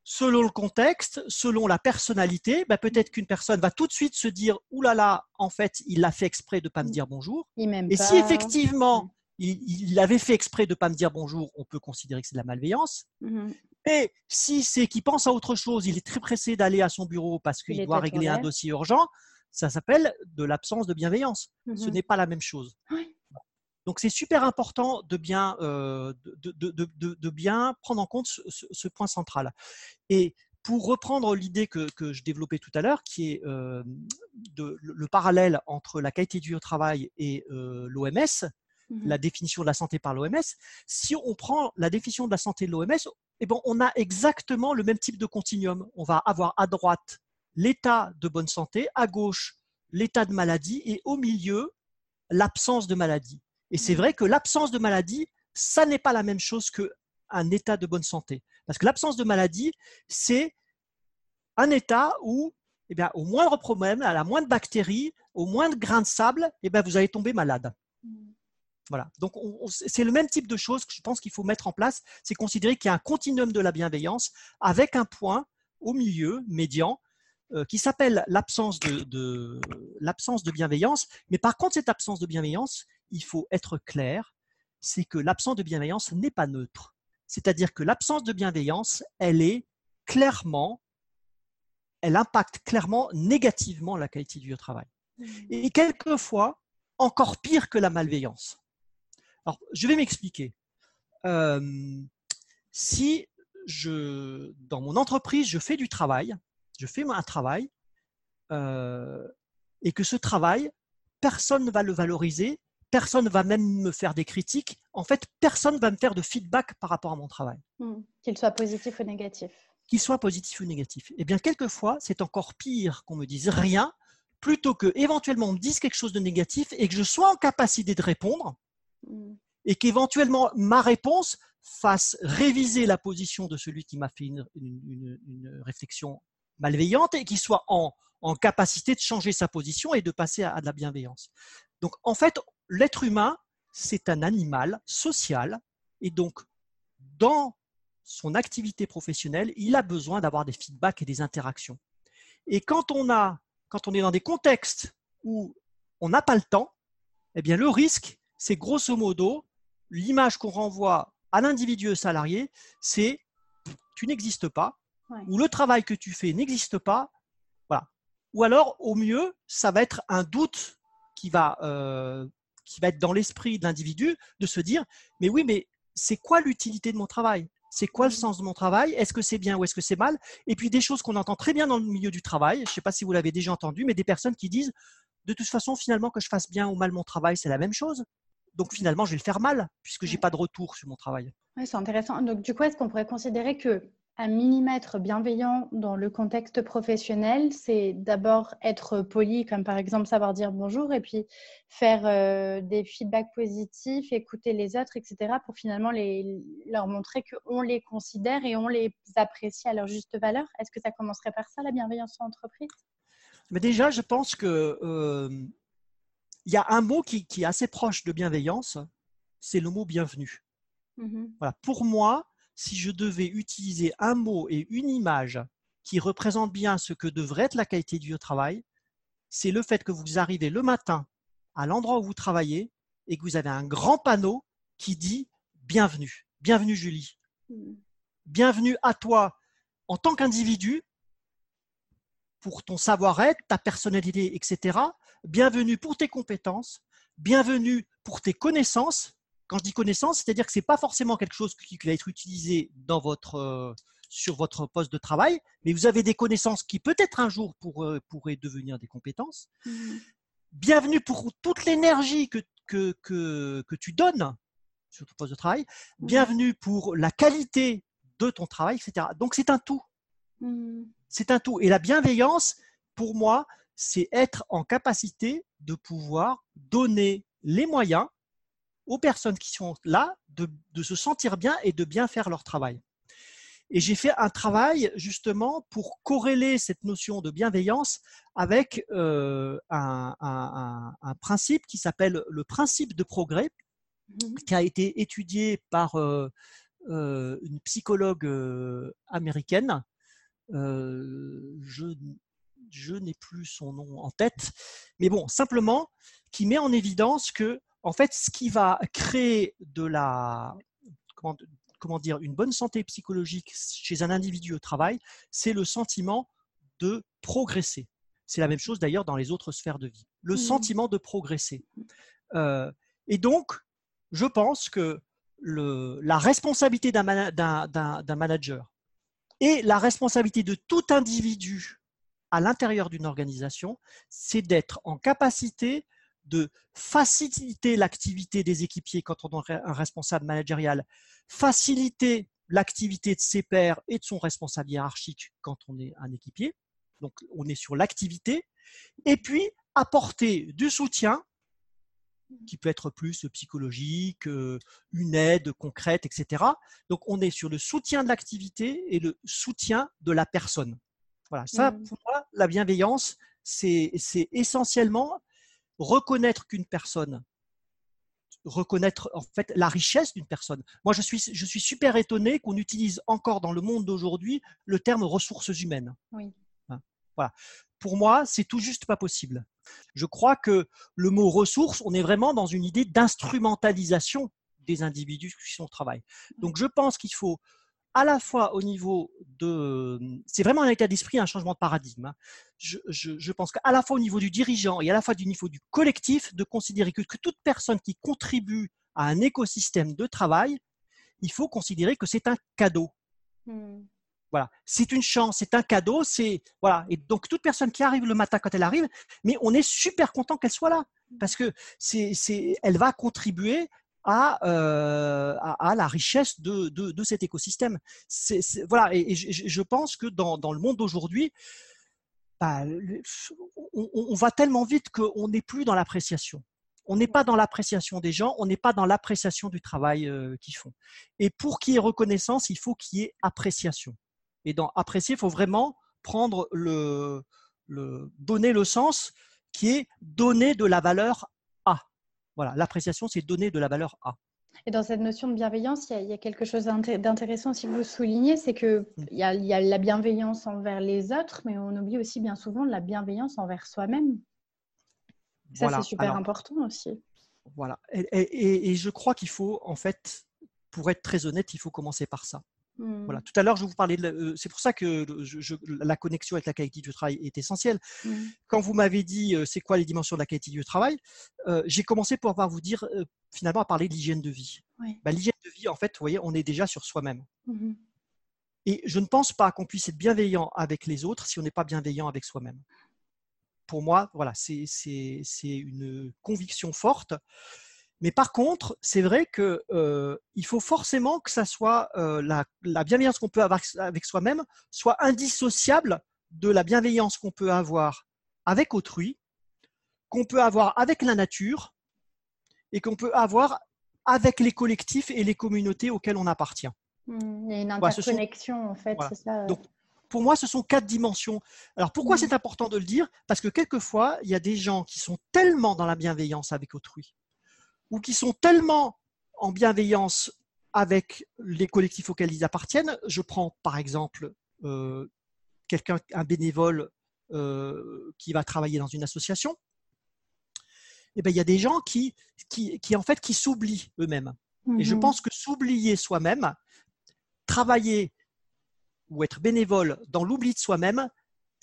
selon le contexte, selon la personnalité, bah, peut-être qu'une personne va tout de suite se dire Ouh là là, en fait, il l'a fait exprès de ne pas me dire bonjour. Et si effectivement il, avait fait exprès de ne pas me dire bonjour, on peut considérer que c'est de la malveillance. Mmh Et si c'est qu'il pense à autre chose, il est très pressé d'aller à son bureau parce qu'il doit régler un dossier urgent, ça s'appelle de l'absence de bienveillance. Ce mmh n'est pas la même chose. Donc c'est super important de bien, euh, de, bien prendre en compte ce, point central. Et pour reprendre l'idée que, je développais tout à l'heure, qui est euh, le, parallèle entre la qualité du travail et euh, l'OMS, mmh la définition de la santé par l'OMS, si on prend la définition de la santé de l'OMS, eh ben, on a exactement le même type de continuum. On va avoir à droite l'état de bonne santé, à gauche l'état de maladie et au milieu l'absence de maladie. Et c'est vrai que l'absence de maladie, ça n'est pas la même chose qu'un état de bonne santé. Parce que l'absence de maladie, c'est un état où, eh bien, au moindre problème, à la moindre bactérie, au moindre grain de sable, eh bien, vous allez tomber malade. Voilà. Donc, c'est le même type de choses que je pense qu'il faut mettre en place. C'est considérer qu'il y a un continuum de la bienveillance avec un point au milieu, médian, euh, qui s'appelle l'absence de, l'absence de bienveillance. Mais par contre, cette absence de bienveillance, il faut être clair, c'est que l'absence de bienveillance n'est pas neutre. C'est-à-dire que l'absence de bienveillance, elle est clairement, elle impacte clairement négativement la qualité du travail. Mmh. Et quelquefois, encore pire que la malveillance. Alors, je vais m'expliquer. Euh, si je, dans mon entreprise, je fais du travail, je fais un travail, euh, et que ce travail, personne ne va le valoriser, personne ne va même me faire des critiques. En fait, personne ne va me faire de feedback par rapport à mon travail. Hmm. Qu'il soit positif ou négatif. Qu'il soit positif ou négatif. Eh bien, quelquefois, c'est encore pire qu'on me dise rien plutôt que éventuellement on me dise quelque chose de négatif et que je sois en capacité de répondre hmm. et qu'éventuellement ma réponse fasse réviser la position de celui qui m'a fait une, réflexion malveillante et qui soit en, capacité de changer sa position et de passer à, de la bienveillance. Donc en fait, l'être humain, c'est un animal social et donc dans son activité professionnelle, il a besoin d'avoir des feedbacks et des interactions. Et quand on, a, quand on est dans des contextes où on n'a pas le temps, eh bien le risque, c'est grosso modo l'image qu'on renvoie à l'individu salarié, c'est tu n'existes pas, ou le travail que tu fais n'existe pas. Voilà. Ou alors, au mieux, ça va être un doute qui va, euh, qui va être dans l'esprit de l'individu de se dire, mais oui, mais c'est quoi l'utilité de mon travail? C'est quoi le sens de mon travail? Est-ce que c'est bien ou est-ce que c'est mal? Et puis des choses qu'on entend très bien dans le milieu du travail, je ne sais pas si vous l'avez déjà entendu, mais des personnes qui disent de toute façon, finalement, que je fasse bien ou mal mon travail, c'est la même chose. Donc finalement, je vais le faire mal puisque j'ai pas de retour sur mon travail. Oui, c'est intéressant. Donc du coup, est-ce qu'on pourrait considérer que un millimètre bienveillant dans le contexte professionnel, c'est d'abord être poli, comme par exemple savoir dire bonjour, et puis faire euh, des feedbacks positifs, écouter les autres, etc., pour finalement les, leur montrer qu'on les considère et on les apprécie à leur juste valeur. Est-ce que ça commencerait par ça, la bienveillance en entreprise? Mais déjà, je pense que euh, y a un mot qui, est assez proche de bienveillance, c'est le mot bienvenue. Mm-hmm. Voilà. Pour moi, si je devais utiliser un mot et une image qui représentent bien ce que devrait être la qualité du travail, c'est le fait que vous arrivez le matin à l'endroit où vous travaillez et que vous avez un grand panneau qui dit Bienvenue, bienvenue Julie, mm. bienvenue à toi en tant qu'individu pour ton savoir-être, ta personnalité, etc. Bienvenue pour tes compétences, bienvenue pour tes connaissances. Quand je dis connaissances, c'est-à-dire que ce n'est pas forcément quelque chose qui va être utilisé dans votre, euh, sur votre poste de travail, mais vous avez des connaissances qui peut-être un jour euh, pourraient devenir des compétences. Mmh. Bienvenue pour toute l'énergie que, que, que, tu donnes sur ton poste de travail. Mmh. Bienvenue pour la qualité de ton travail, etc. Donc c'est un tout. Mmh. C'est un tout. Et la bienveillance, pour moi, c'est être en capacité de pouvoir donner les moyens aux personnes qui sont là de, se sentir bien et de bien faire leur travail. Et j'ai fait un travail justement pour corréler cette notion de bienveillance avec euh, un, principe qui s'appelle le principe de progrès, mmh qui a été étudié par euh, euh, une psychologue américaine je, je n'ai plus son nom en tête, mais bon, simplement qui met en évidence que, en fait, ce qui va créer de la, comment, comment dire, une bonne santé psychologique chez un individu au travail, c'est le sentiment de progresser. C'est la même chose d'ailleurs dans les autres sphères de vie. Le mmh. sentiment de progresser. Euh, et donc, je pense que le, la responsabilité d'un manager, et la responsabilité de tout individu à l'intérieur d'une organisation, c'est d'être en capacité de faciliter l'activité des équipiers quand on est un responsable managérial, faciliter l'activité de ses pairs et de son responsable hiérarchique quand on est un équipier. Donc, on est sur l'activité. Et puis, apporter du soutien qui peut être plus psychologique, euh, une aide concrète, etc. Donc, on est sur le soutien de l'activité et le soutien de la personne. Voilà, ça, mmh. pour moi, la bienveillance, c'est essentiellement reconnaître qu'une personne, reconnaître en fait la richesse d'une personne. Moi, je suis, je suis super étonné qu'on utilise encore dans le monde d'aujourd'hui le terme ressources humaines. Oui. Hein, voilà pour moi, c'est tout juste pas possible. Je crois que le mot ressources, on est vraiment dans une idée d'instrumentalisation des individus qui sont au travail. Donc, je pense qu'il faut à la fois au niveau de... C'est vraiment un état d'esprit, un changement de paradigme. Hein. Je, je, pense qu'à la fois au niveau du dirigeant et à la fois du niveau du collectif, de considérer que, que toute personne qui contribue à un écosystème de travail il faut considérer que c'est un cadeau. Hmm. Voilà, c'est une chance, c'est un cadeau, c'est voilà. Et donc toute personne qui arrive le matin quand elle arrive, mais on est super content qu'elle soit là parce que c'est, elle va contribuer à, euh, à, la richesse de, de, cet écosystème. Voilà, et, je, pense que dans, dans le monde d'aujourd'hui, bah, on, va tellement vite qu'on n'est plus dans l'appréciation. On n'est pas dans l'appréciation des gens, on n'est pas dans l'appréciation du travail euh, qu'ils font. Et pour qu'il y ait reconnaissance, il faut qu'il y ait appréciation. Et dans apprécier, il faut vraiment prendre le, donner le sens qui est donner de la valeur. Voilà, l'appréciation, c'est donner de la valeur à. Et dans cette notion de bienveillance, il y a, quelque chose d'intéressant si vous soulignez, c'est qu'il mm. y, a, y a la bienveillance envers les autres, mais on oublie aussi bien souvent la bienveillance envers soi-même. Ça, c'est super important aussi. Voilà. Et, et je crois qu'il faut, en fait, pour être très honnête, il faut commencer par ça. Voilà. Mmh. Tout à l'heure, je vous parlais de. Euh, c'est pour ça que la connexion avec la qualité du travail est essentielle. Mmh. Quand vous m'avez dit euh, c'est quoi les dimensions de la qualité du travail, euh, j'ai commencé pour pouvoir vous dire finalement à parler de l'hygiène de vie. Bah, l'hygiène de vie, en fait, vous voyez, on est déjà sur soi-même. Mmh Et je ne pense pas qu'on puisse être bienveillant avec les autres si on n'est pas bienveillant avec soi-même. Pour moi, voilà, c'est une conviction forte. Mais par contre, c'est vrai qu'il euh, faut forcément que ça soit euh, la, bienveillance qu'on peut avoir avec soi-même soit indissociable de la bienveillance qu'on peut avoir avec autrui, qu'on peut avoir avec la nature et qu'on peut avoir avec les collectifs et les communautés auxquelles on appartient. Mmh, il y a une interconnexion en fait, c'est ça. Donc, pour moi, ce sont quatre dimensions. Alors pourquoi mmh. c'est important de le dire? Parce que quelquefois, il y a des gens qui sont tellement dans la bienveillance avec autrui, ou qui sont tellement en bienveillance avec les collectifs auxquels ils appartiennent. Je prends par exemple euh, quelqu'un, un bénévole euh, qui va travailler dans une association. Eh bien, il y a des gens qui, qui, qui en fait, qui s'oublient eux-mêmes. Et je mhm. pense que s'oublier soi-même, travailler ou être bénévole dans l'oubli de soi-même,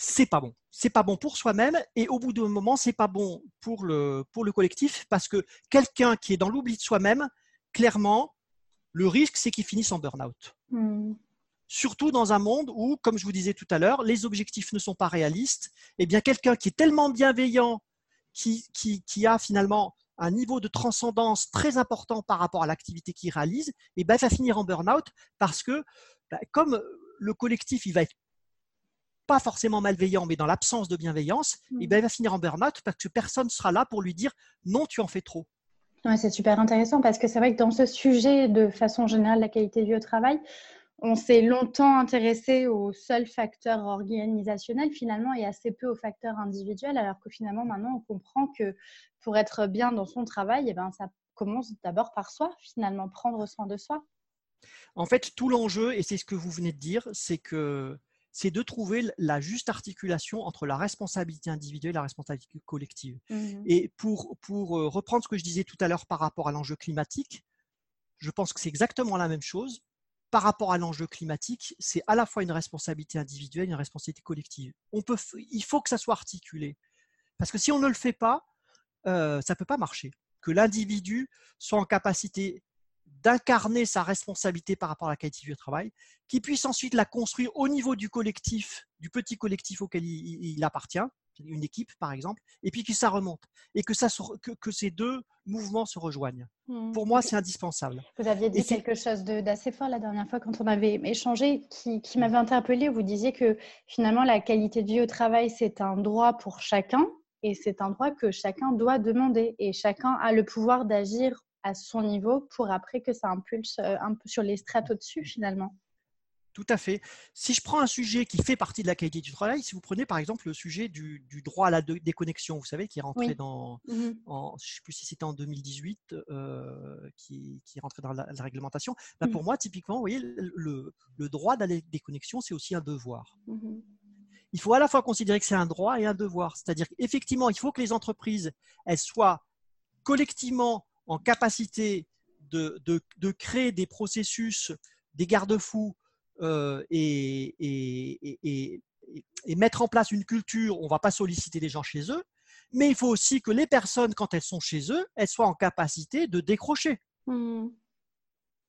c'est pas bon. C'est pas bon pour soi-même et au bout d'un moment, c'est pas bon pour le, pour le collectif parce que quelqu'un qui est dans l'oubli de soi-même, clairement, le risque, c'est qu'il finisse en burn-out. Hmm. Surtout dans un monde où, comme je vous disais tout à l'heure, les objectifs ne sont pas réalistes. Eh bien, quelqu'un qui est tellement bienveillant, qui, qui, qui, a finalement un niveau de transcendance très important par rapport à l'activité qu'il réalise, eh bien, il va finir en burn-out parce que, bah, comme le collectif, il va être pas forcément malveillant, mais dans l'absence de bienveillance, et eh mm. ben, il va finir en burn-out parce que personne ne sera là pour lui dire non, tu en fais trop. Ouais, c'est super intéressant parce que c'est vrai que dans ce sujet, de façon générale, la qualité de vie au travail, on s'est longtemps intéressé au seul facteur organisationnel finalement et assez peu au facteur individuel, alors que finalement maintenant on comprend que pour être bien dans son travail, eh ben, ça commence d'abord par soi, finalement, prendre soin de soi. En fait, tout l'enjeu, et c'est ce que vous venez de dire, c'est que c'est de trouver la juste articulation entre la responsabilité individuelle et la responsabilité collective. Mmh et pour, pour euh, reprendre ce que je disais tout à l'heure par rapport à l'enjeu climatique, je pense que c'est exactement la même chose. Par rapport à l'enjeu climatique, c'est à la fois une responsabilité individuelle et une responsabilité collective. On peut, il faut que ça soit articulé. Parce que si on ne le fait pas, euh, ça ne peut pas marcher. Que l'individu soit en capacité d'incarner sa responsabilité par rapport à la qualité du travail, qui puisse ensuite la construire au niveau du collectif, du petit collectif auquel il, appartient, une équipe par exemple, et puis que ça remonte et que, ça, que, ces deux mouvements se rejoignent. Mmh. Pour moi, c'est indispensable. Vous aviez dit quelque chose d'assez fort la dernière fois quand on avait échangé qui, qui m'avait interpellé. Vous disiez que finalement, la qualité de vie au travail, c'est un droit pour chacun et c'est un droit que chacun doit demander et chacun a le pouvoir d'agir à son niveau pour après que ça impulse euh, un peu sur les strates au-dessus finalement. Tout à fait. Si je prends un sujet qui fait partie de la qualité du travail, si vous prenez par exemple le sujet du, droit à la déconnexion, vous savez, qui est rentré dans, mmh je ne sais plus si c'était en 2018, euh, qui, qui, est rentré dans la, réglementation, bah, pour mmh. moi, typiquement, vous voyez, le, droit à la déconnexion, c'est aussi un devoir. Mmh il faut à la fois considérer que c'est un droit et un devoir. C'est-à-dire qu'effectivement, il faut que les entreprises, elles soient collectivement en capacité de, de, créer des processus, des garde-fous euh, et, et, et, mettre en place une culture, on ne va pas solliciter les gens chez eux, mais il faut aussi que les personnes, quand elles sont chez eux, elles soient en capacité de décrocher. Mmh.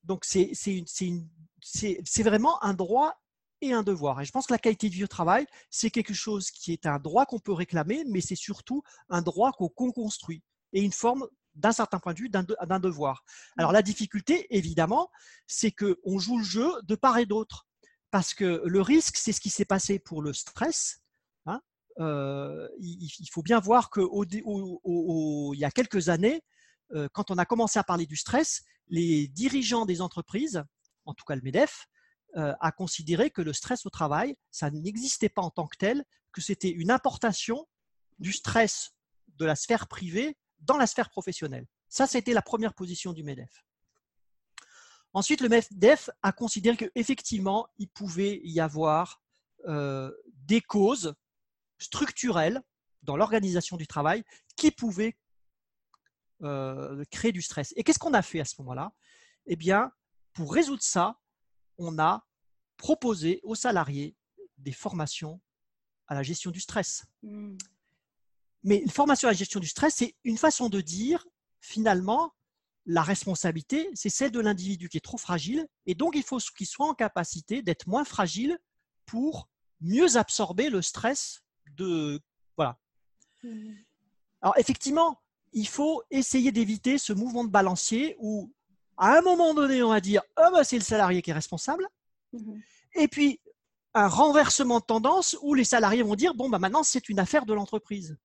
Donc, c'est vraiment un droit et un devoir. Et je pense que la qualité de vie au travail, c'est quelque chose qui est un droit qu'on peut réclamer, mais c'est surtout un droit qu'on construit et une forme d'un certain point de vue, d'un devoir. Alors la difficulté, évidemment, c'est qu'on joue le jeu de part et d'autre. Parce que le risque, c'est ce qui s'est passé pour le stress. Hein. Euh, il, faut bien voir qu'il y a quelques années, euh, quand on a commencé à parler du stress, les dirigeants des entreprises, en tout cas le MEDEF, euh, a considéré que le stress au travail, ça n'existait pas en tant que tel, que c'était une importation du stress de la sphère privée dans la sphère professionnelle. Ça, c'était la première position du MEDEF. Ensuite, le MEDEF a considéré qu'effectivement, il pouvait y avoir euh, des causes structurelles dans l'organisation du travail qui pouvaient euh, créer du stress. Et qu'est-ce qu'on a fait à ce moment-là? Eh bien, pour résoudre ça, on a proposé aux salariés des formations à la gestion du stress. Mmh. Mais une formation à la gestion du stress, c'est une façon de dire, finalement, la responsabilité, c'est celle de l'individu qui est trop fragile, et donc il faut qu'il soit en capacité d'être moins fragile pour mieux absorber le stress de... Voilà. Mmh. Alors effectivement, il faut essayer d'éviter ce mouvement de balancier où, à un moment donné, on va dire, oh c'est le salarié qui est responsable, mmh. et puis un renversement de tendance où les salariés vont dire, bon, bah, maintenant, c'est une affaire de l'entreprise.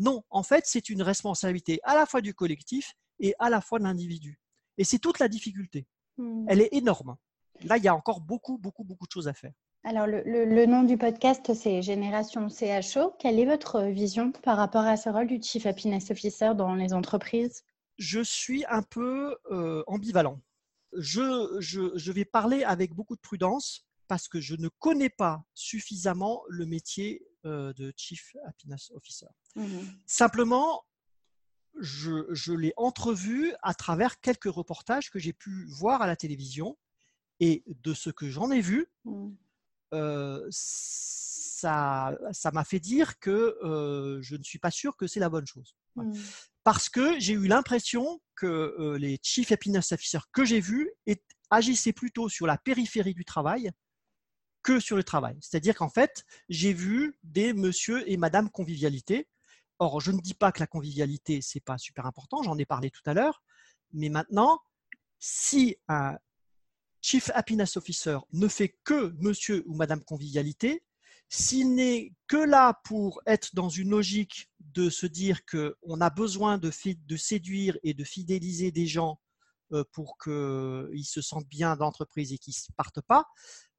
Non, en fait, c'est une responsabilité à la fois du collectif et à la fois de l'individu. Et c'est toute la difficulté. Hmm. Elle est énorme. Là, il y a encore beaucoup, beaucoup, beaucoup de choses à faire. Alors, le, nom du podcast, c'est Génération CHO. Quelle est votre vision par rapport à ce rôle du Chief Happiness Officer dans les entreprises? Je suis un peu euh, ambivalent. Je, je, vais parler avec beaucoup de prudence parce que je ne connais pas suffisamment le métier de Chief Happiness Officer. Mmh Simplement, je, l'ai entrevu à travers quelques reportages que j'ai pu voir à la télévision et de ce que j'en ai vu, mmh. euh, ça, ça m'a fait dire que euh, je ne suis pas sûr que c'est la bonne chose. Mmh. Parce que j'ai eu l'impression que les Chief Happiness Officers que j'ai vus agissaient plutôt sur la périphérie du travail que sur le travail. C'est-à-dire qu'en fait, j'ai vu des monsieur et madame convivialité. Or, je ne dis pas que la convivialité, c'est pas super important, j'en ai parlé tout à l'heure, mais maintenant, si un Chief Happiness Officer ne fait que monsieur ou madame convivialité, s'il n'est que là pour être dans une logique de se dire qu'on a besoin de, séduire et de fidéliser des gens euh, pour qu'ils se sentent bien dans l'entreprise et qu'ils ne partent pas,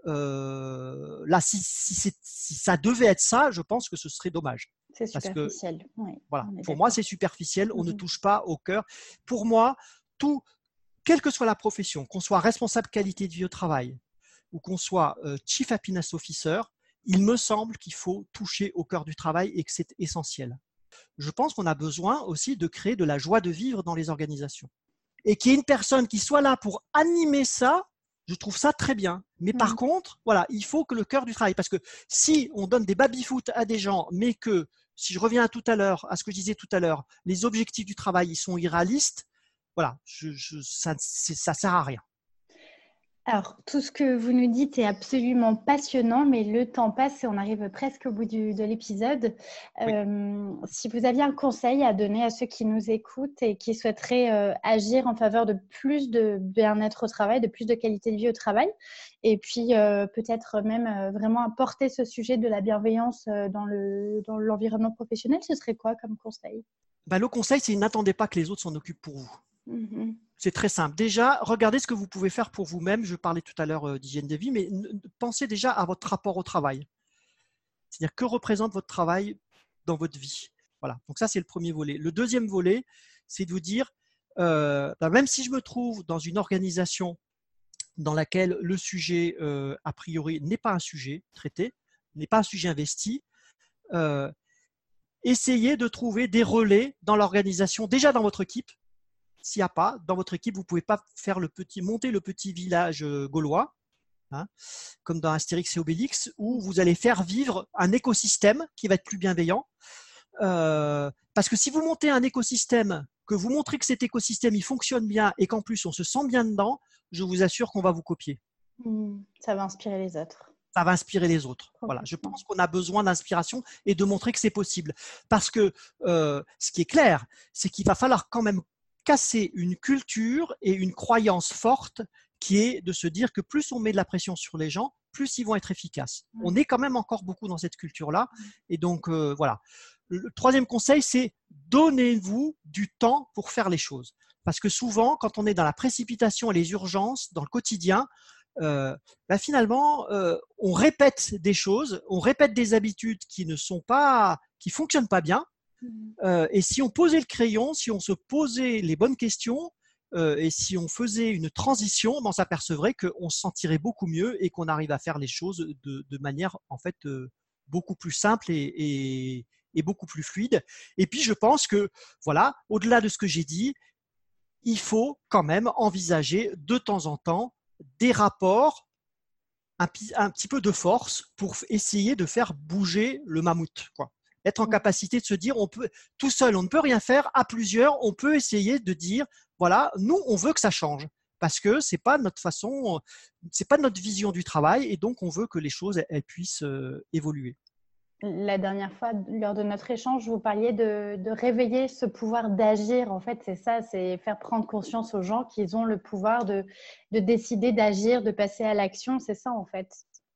euh, là, si, ça devait être ça, je pense que ce serait dommage. C'est superficiel. voilà. Pour moi, c'est superficiel. On ne mmh touche pas au cœur. Pour moi, tout, quelle que soit la profession, qu'on soit responsable qualité de vie au travail ou qu'on soit euh, chief happiness officer, il me semble qu'il faut toucher au cœur du travail et que c'est essentiel. Je pense qu'on a besoin aussi de créer de la joie de vivre dans les organisations. Et qu'il y ait une personne qui soit là pour animer ça je trouve ça très bien. Mais par mmh. contre, voilà, il faut que le cœur du travail, parce que si on donne des baby-foot à des gens, mais que, si je reviens à tout à l'heure, à ce que je disais tout à l'heure, les objectifs du travail, ils sont irréalistes, voilà, ça ne sert à rien. Alors, tout ce que vous nous dites est absolument passionnant, mais le temps passe et on arrive presque au bout de l'épisode. Euh, si vous aviez un conseil à donner à ceux qui nous écoutent et qui souhaiteraient euh, agir en faveur de plus de bien-être au travail, de plus de qualité de vie au travail, et puis euh, peut-être même vraiment apporter ce sujet de la bienveillance dans l'environnement dans professionnel, ce serait quoi comme conseil? Bah, Le conseil, c'est n'attendez pas que les autres s'en occupent pour vous. Mmh c'est très simple. Déjà, regardez ce que vous pouvez faire pour vous-même. Je parlais tout à l'heure euh, d'hygiène de vie, mais pensez déjà à votre rapport au travail. C'est-à-dire que représente votre travail dans votre vie? Voilà. Donc ça, c'est le premier volet. Le deuxième volet, c'est de vous dire, euh, bah, même si je me trouve dans une organisation dans laquelle le sujet, euh, a priori, n'est pas un sujet traité, n'est pas un sujet investi, essayez de trouver des relais dans l'organisation, déjà dans votre équipe, s'il n'y a pas, dans votre équipe, vous ne pouvez pas faire le petit, monter le petit village euh, gaulois, hein, comme dans Astérix et Obélix, où vous allez faire vivre un écosystème qui va être plus bienveillant. Euh, parce que si vous montez un écosystème que vous montrez que cet écosystème il fonctionne bien et qu'en plus on se sent bien dedans, je vous assure qu'on va vous copier. Mmh. ça va inspirer les autres. Ça va inspirer les autres. Voilà, je pense qu'on a besoin d'inspiration et de montrer que c'est possible. Parce que euh, ce qui est clair, c'est qu'il va falloir quand même casser une culture et une croyance forte qui est de se dire que plus on met de la pression sur les gens, plus ils vont être efficaces. On est quand même encore beaucoup dans cette culture-là. Et donc, euh, voilà. Le troisième conseil, c'est donnez-vous du temps pour faire les choses. Parce que souvent, quand on est dans la précipitation et les urgences dans le quotidien, euh, bah, finalement, euh, on répète des choses, on répète des habitudes qui ne sont pas, qui fonctionnent pas bien. Mmh. et si on posait le crayon, si on se posait les bonnes questions, euh, et si on faisait une transition, ben, on s'apercevrait qu'on se sentirait beaucoup mieux et qu'on arrive à faire les choses de, manière en fait euh, beaucoup plus simple et, beaucoup plus fluide. Et puis je pense que voilà, au-delà de ce que j'ai dit, il faut quand même envisager de temps en temps des rapports un, un, petit peu de force pour essayer de faire bouger le mammouth. Quoi. Être en capacité de se dire, on peut tout seul, on ne peut rien faire. À plusieurs, on peut essayer de dire, voilà, nous, on veut que ça change parce que c'est pas notre façon, c'est pas notre vision du travail et donc on veut que les choses elles, puissent euh, évoluer. La dernière fois, lors de notre échange, vous parliez de, réveiller ce pouvoir d'agir. En fait, c'est ça, c'est faire prendre conscience aux gens qu'ils ont le pouvoir de, de décider d'agir, de passer à l'action. C'est ça, en fait.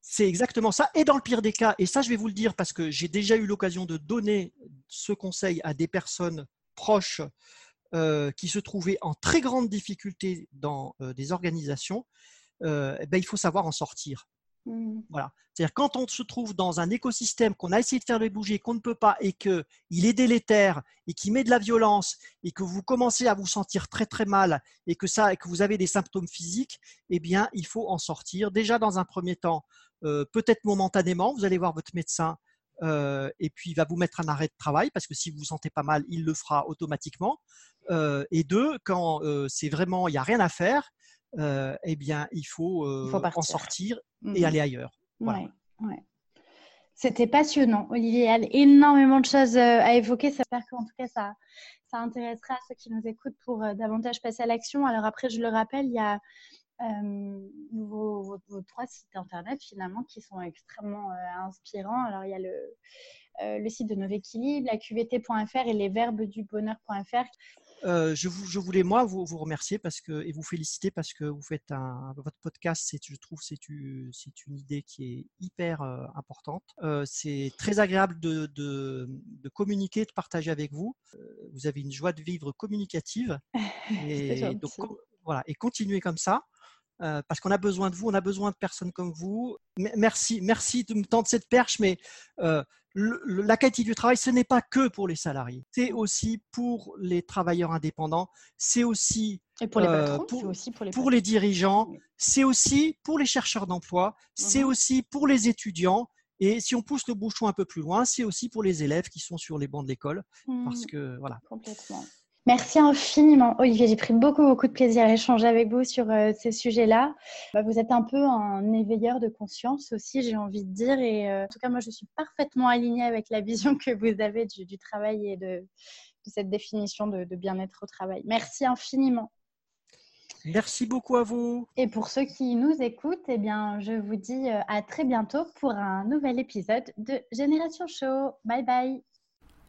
C'est exactement ça. Et dans le pire des cas, et ça, je vais vous le dire parce que j'ai déjà eu l'occasion de donner ce conseil à des personnes proches euh, qui se trouvaient en très grande difficulté dans euh, des organisations, euh, eh ben, il faut savoir en sortir. Mmh. Voilà. C'est-à-dire quand on se trouve dans un écosystème qu'on a essayé de faire le bouger, qu'on ne peut pas, et qu'il est délétère, et qui met de la violence, et que vous commencez à vous sentir très très mal, et que ça, et que vous avez des symptômes physiques, eh bien, il faut en sortir. Déjà dans un premier temps, peut-être momentanément, vous allez voir votre médecin euh, et puis il va vous mettre un arrêt de travail parce que si vous vous sentez pas mal, il le fera automatiquement. Euh, et deux, quand euh, c'est vraiment il n'y a rien à faire, eh bien il faut, en sortir et mmh aller ailleurs. C'était passionnant, Olivier. Il y a énormément de choses à évoquer. J'espère qu'en tout cas, ça, ça intéressera ceux qui nous écoutent pour davantage passer à l'action. Alors après, je le rappelle, il y a vos, trois sites internet finalement qui sont extrêmement inspirants. Alors il y a le, le site de Novéquilibre, la qvt.fr et les verbes du bonheur.fr. Euh, je, je, voulais moi vous, vous, remercier parce que, et vous féliciter parce que vous faites un, votre podcast, je trouve c'est une, une idée qui est hyper importante. Euh, c'est très agréable de, de, de, communiquer, de partager avec vous. vous avez une joie de vivre communicative et donc voilà et continuez comme ça. Euh, parce qu'on a besoin de vous, on a besoin de personnes comme vous. Merci, merci de me tendre cette perche, mais euh, la qualité du travail, ce n'est pas que pour les salariés, c'est aussi pour les travailleurs indépendants, c'est aussi, pour les, euh, aussi pour, les, dirigeants, c'est aussi pour les chercheurs d'emploi, c'est mhm. aussi pour les étudiants. Et si on pousse le bouchon un peu plus loin, c'est aussi pour les élèves qui sont sur les bancs de l'école. Parce mmh. que voilà. Complètement. Merci infiniment, Olivier. J'ai pris beaucoup, beaucoup de plaisir à échanger avec vous sur euh, ces sujets-là. Bah, vous êtes un peu un éveilleur de conscience aussi, j'ai envie de dire. Et euh, en tout cas, moi, je suis parfaitement alignée avec la vision que vous avez du, travail et de, cette définition de, bien-être au travail. Merci infiniment. Merci beaucoup à vous. Et pour ceux qui nous écoutent, eh bien, je vous dis euh, à très bientôt pour un nouvel épisode de Génération Show. Bye bye.